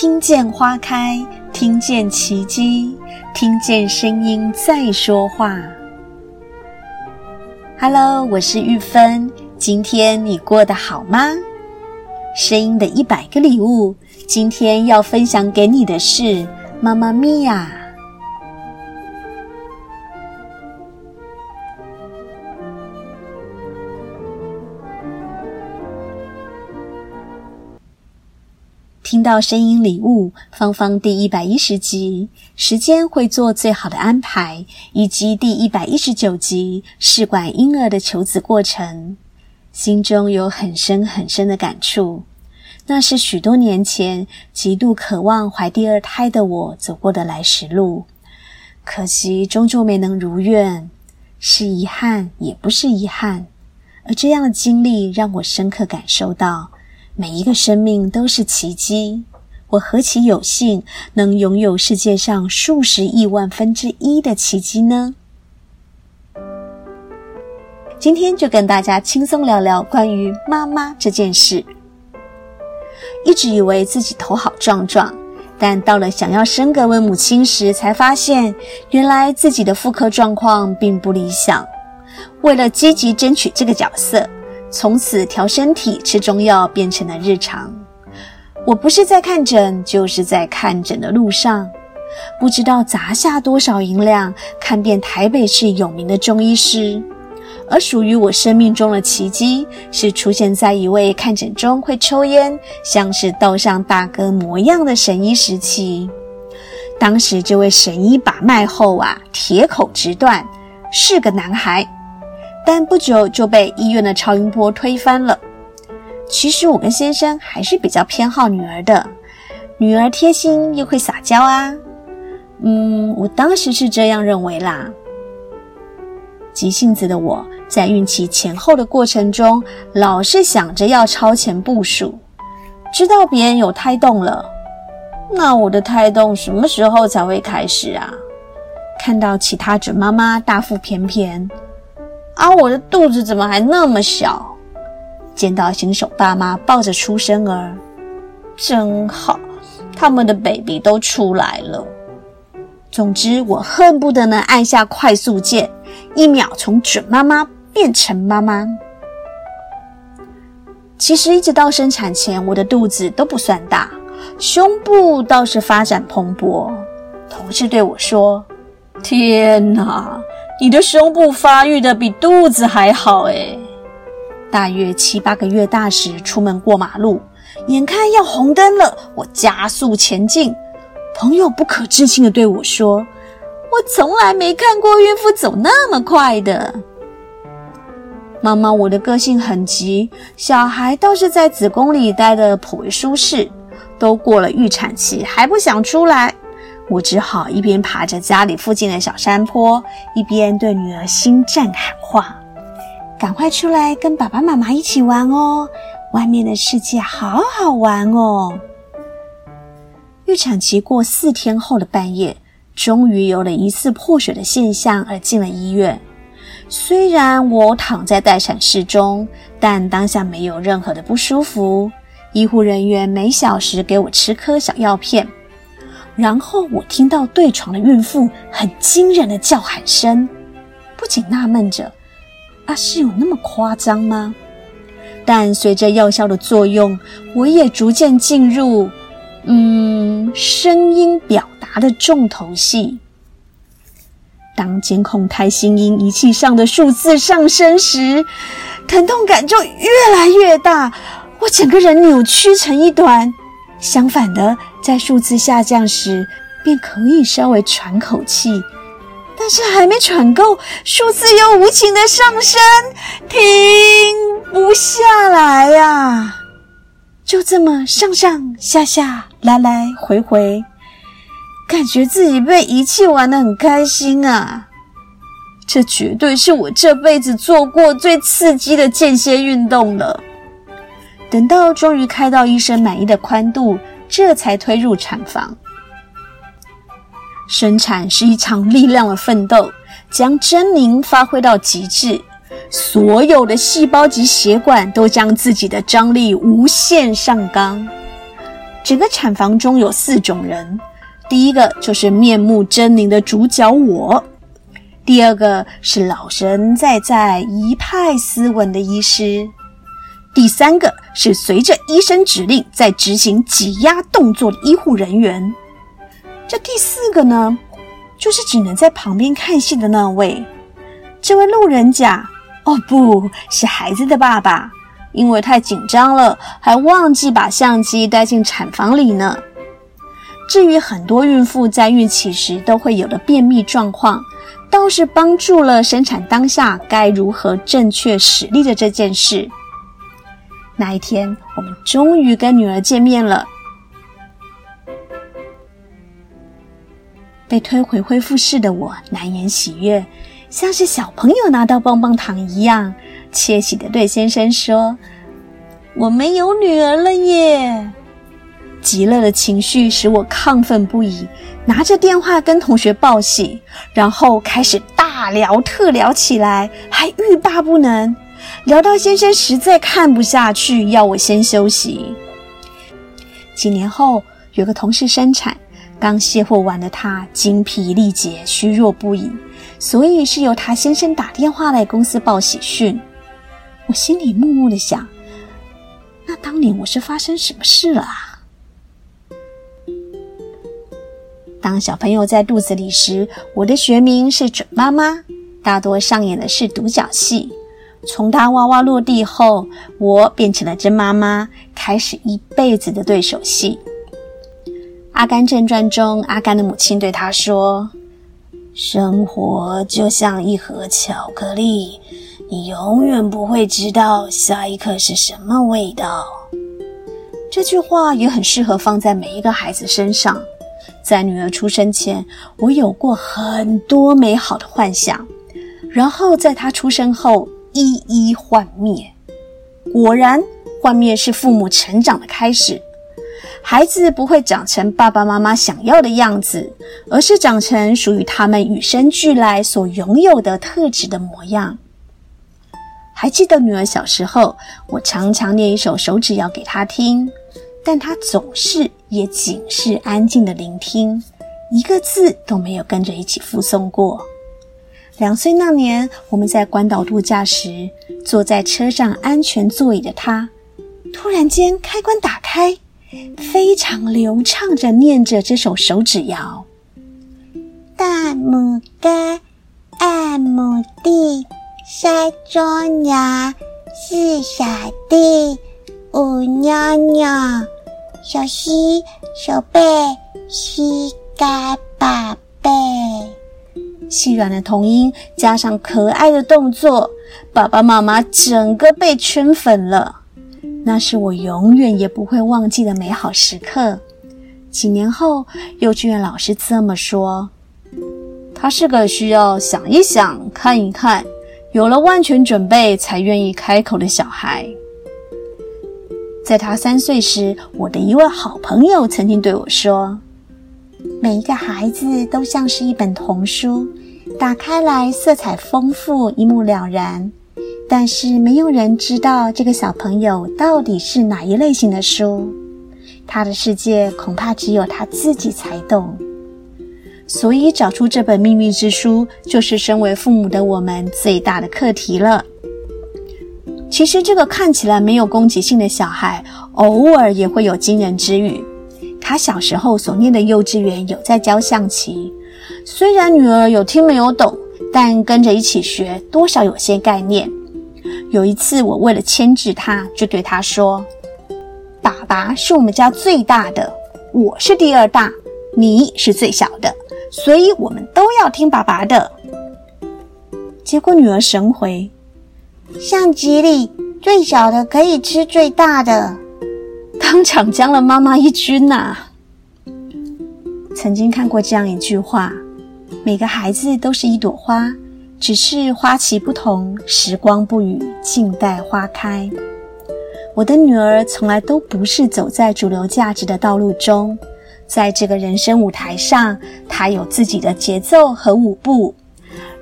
听见花开，听见奇迹，听见声音在说话。Hello，我是玉芬，今天你过得好吗？声音的一百个礼物，今天要分享给你的是《妈妈咪呀》。听到声音礼物，芳芳第一百一十集，时间会做最好的安排，以及第一百一十九集试管婴儿的求子过程，心中有很深很深的感触。那是许多年前极度渴望怀第二胎的我走过的来时路，可惜终究没能如愿，是遗憾也不是遗憾。而这样的经历让我深刻感受到。每一个生命都是奇迹，我何其有幸能拥有世界上数十亿万分之一的奇迹呢？今天就跟大家轻松聊聊关于妈妈这件事。一直以为自己头好壮壮，但到了想要升格为母亲时，才发现原来自己的妇科状况并不理想。为了积极争取这个角色。从此调身体、吃中药变成了日常。我不是在看诊，就是在看诊的路上，不知道砸下多少银两看遍台北市有名的中医师。而属于我生命中的奇迹，是出现在一位看诊中会抽烟、像是道上大哥模样的神医时期。当时这位神医把脉后啊，铁口直断，是个男孩。但不久就被医院的超音波推翻了。其实我跟先生还是比较偏好女儿的，女儿贴心又会撒娇啊。嗯，我当时是这样认为啦。急性子的我在孕期前后的过程中，老是想着要超前部署，知道别人有胎动了，那我的胎动什么时候才会开始啊？看到其他准妈妈大腹便便。啊，我的肚子怎么还那么小？见到新手爸妈抱着出生儿，真好，他们的 baby 都出来了。总之，我恨不得能按下快速键，一秒从准妈妈变成妈妈。其实一直到生产前，我的肚子都不算大，胸部倒是发展蓬勃。同事对我说：“天哪！”你的胸部发育的比肚子还好诶。大约七八个月大时，出门过马路，眼看要红灯了，我加速前进。朋友不可置信地对我说：“我从来没看过孕妇走那么快的。”妈妈，我的个性很急，小孩倒是在子宫里待得颇为舒适，都过了预产期还不想出来。我只好一边爬着家里附近的小山坡，一边对女儿心战喊话：“赶快出来跟爸爸妈妈一起玩哦！外面的世界好好玩哦！”预产期过四天后的半夜，终于有了疑似破水的现象，而进了医院。虽然我躺在待产室中，但当下没有任何的不舒服。医护人员每小时给我吃颗小药片。然后我听到对床的孕妇很惊人的叫喊声，不禁纳闷着：啊，是有那么夸张吗？但随着药效的作用，我也逐渐进入，嗯，声音表达的重头戏。当监控胎心音仪器上的数字上升时，疼痛感就越来越大，我整个人扭曲成一团。相反的，在数字下降时，便可以稍微喘口气，但是还没喘够，数字又无情的上升，停不下来呀、就这么上上下下，来来回回，感觉自己被仪器玩得很开心啊！这绝对是我这辈子做过最刺激的间歇运动了。等到终于开到医生满意的宽度，这才推入产房。生产是一场力量的奋斗，将狰狞发挥到极致，所有的细胞及血管都将自己的张力无限上纲。整个产房中有四种人，第一个就是面目狰狞的主角我，第二个是老神在在、一派斯文的医师，第三个是随着医生指令在执行挤压动作的医护人员，这第四个呢，就是只能在旁边看戏的那位，这位路人甲，哦，不是孩子的爸爸。因为太紧张了，还忘记把相机带进产房里呢。至于很多孕妇在孕期时都会有的便秘状况，倒是帮助了生产当下该如何正确使力的这件事。那一天，我们终于跟女儿见面了。被推回恢复室的我难言喜悦，像是小朋友拿到棒棒糖一样。窃喜的对先生说：“我们有女儿了耶！”极乐的情绪使我亢奋不已，拿着电话跟同学报喜，然后开始大聊特聊起来，还欲罢不能。聊到先生实在看不下去，要我先休息。几年后，有个同事生产，刚卸货完的他精疲力竭，虚弱不已，所以是由他先生打电话来公司报喜讯。我心里默默的想：那当年我是发生什么事了啊？当小朋友在肚子里时，我的学名是准妈妈，大多上演的是独角戏。从他哇哇落地后，我变成了真妈妈，开始一辈子的对手戏。《阿甘正传》中，阿甘的母亲对他说：“生活就像一盒巧克力。”你永远不会知道下一刻是什么味道。这句话也很适合放在每一个孩子身上。在女儿出生前，我有过很多美好的幻想，然后在她出生后一一幻灭。果然，幻灭是父母成长的开始。孩子不会长成爸爸妈妈想要的样子，而是长成属于他们与生俱来所拥有的特质的模样。还记得女儿小时候，我常常念一首手指谣给她听，但她总是也仅是安静的聆听，一个字都没有跟着一起复诵过。两岁那年，我们在关岛度假时，坐在车上安全座椅的他，突然间开关打开，非常流畅地念着这首手指谣：大拇哥，二拇弟，三中娘，四小弟，五妞妞，小溪，小贝，膝盖宝贝。细软的童音加上可爱的动作，爸爸妈妈整个被圈粉了。那是我永远也不会忘记的美好时刻。几年后，幼稚园老师这么说：“他是个需要想一想、看一看。”有了万全准备才愿意开口的小孩。在他三岁时，我的一位好朋友曾经对我说：“每一个孩子都像是一本童书，打开来色彩丰富，一目了然。但是没有人知道这个小朋友到底是哪一类型的书，他的世界恐怕只有他自己才懂。”所以，找出这本秘密之书，就是身为父母的我们最大的课题了。其实，这个看起来没有攻击性的小孩，偶尔也会有惊人之语。他小时候所念的幼稚园有在教象棋，虽然女儿有听没有懂，但跟着一起学，多少有些概念。有一次，我为了牵制她，就对她说：“爸爸是我们家最大的，我是第二大，你是最小的。”所以我们都要听爸爸的。结果女儿神回，象棋里最小的可以吃最大的，当场将了妈妈一军呐、曾经看过这样一句话：每个孩子都是一朵花，只是花期不同，时光不语，静待花开。我的女儿从来都不是走在主流价值的道路中。在这个人生舞台上，她有自己的节奏和舞步。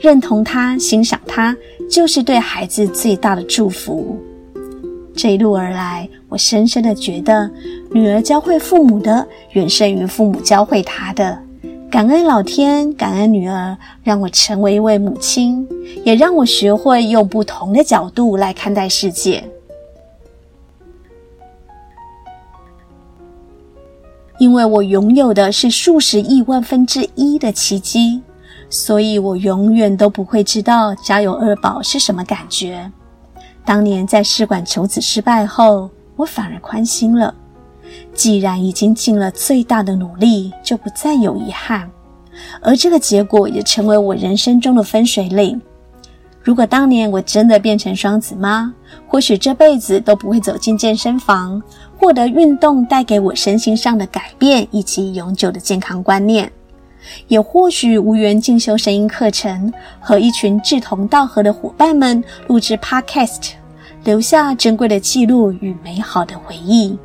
认同她、欣赏她，就是对孩子最大的祝福。这一路而来，我深深的觉得，女儿教会父母的远胜于父母教会她的。感恩老天，感恩女儿，让我成为一位母亲，也让我学会用不同的角度来看待世界。因为我拥有的是数十亿万分之一的奇迹，所以我永远都不会知道家有二宝是什么感觉。当年在试管求子失败后，我反而宽心了。既然已经尽了最大的努力，就不再有遗憾。而这个结果也成为我人生中的分水岭。如果当年我真的变成双子妈，或许这辈子都不会走进健身房。获得运动带给我身心上的改变，以及永久的健康观念，也或许无缘进修声音课程，和一群志同道合的伙伴们录制 Podcast，留下珍贵的记录与美好的回忆。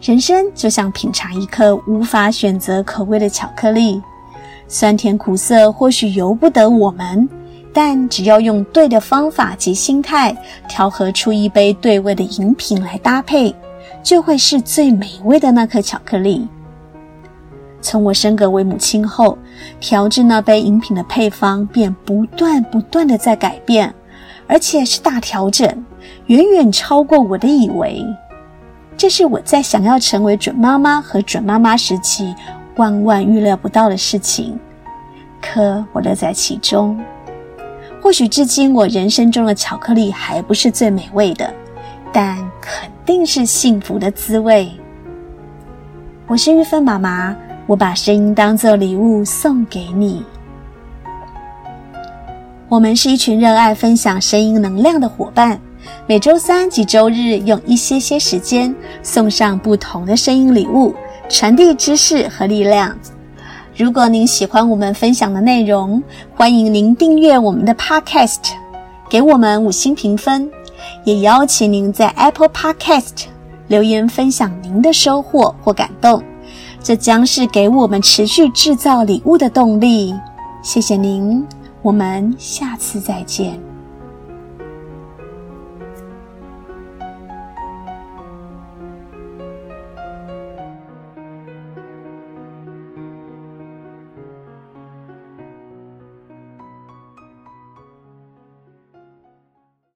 人生就像品尝一颗无法选择口味的巧克力，酸甜苦涩或许由不得我们。但只要用对的方法及心态调和出一杯对味的饮品来搭配，就会是最美味的那颗巧克力。从我升格为母亲后，调制那杯饮品的配方便不断不断地在改变，而且是大调整，远远超过我的以为。这是我在想要成为准妈妈和准妈妈时期万万预料不到的事情，可我乐在其中。或许至今我人生中的巧克力还不是最美味的，但肯定是幸福的滋味。我是玉芬妈妈，我把声音当作礼物送给你。我们是一群热爱分享声音能量的伙伴，每周三及周日用一些些时间送上不同的声音礼物，传递知识和力量。如果您喜欢我们分享的内容，欢迎您订阅我们的 Podcast，给我们五星评分，也邀请您在 Apple Podcast 留言分享您的收获或感动，这将是给我们持续制造礼物的动力。谢谢您，我们下次再见。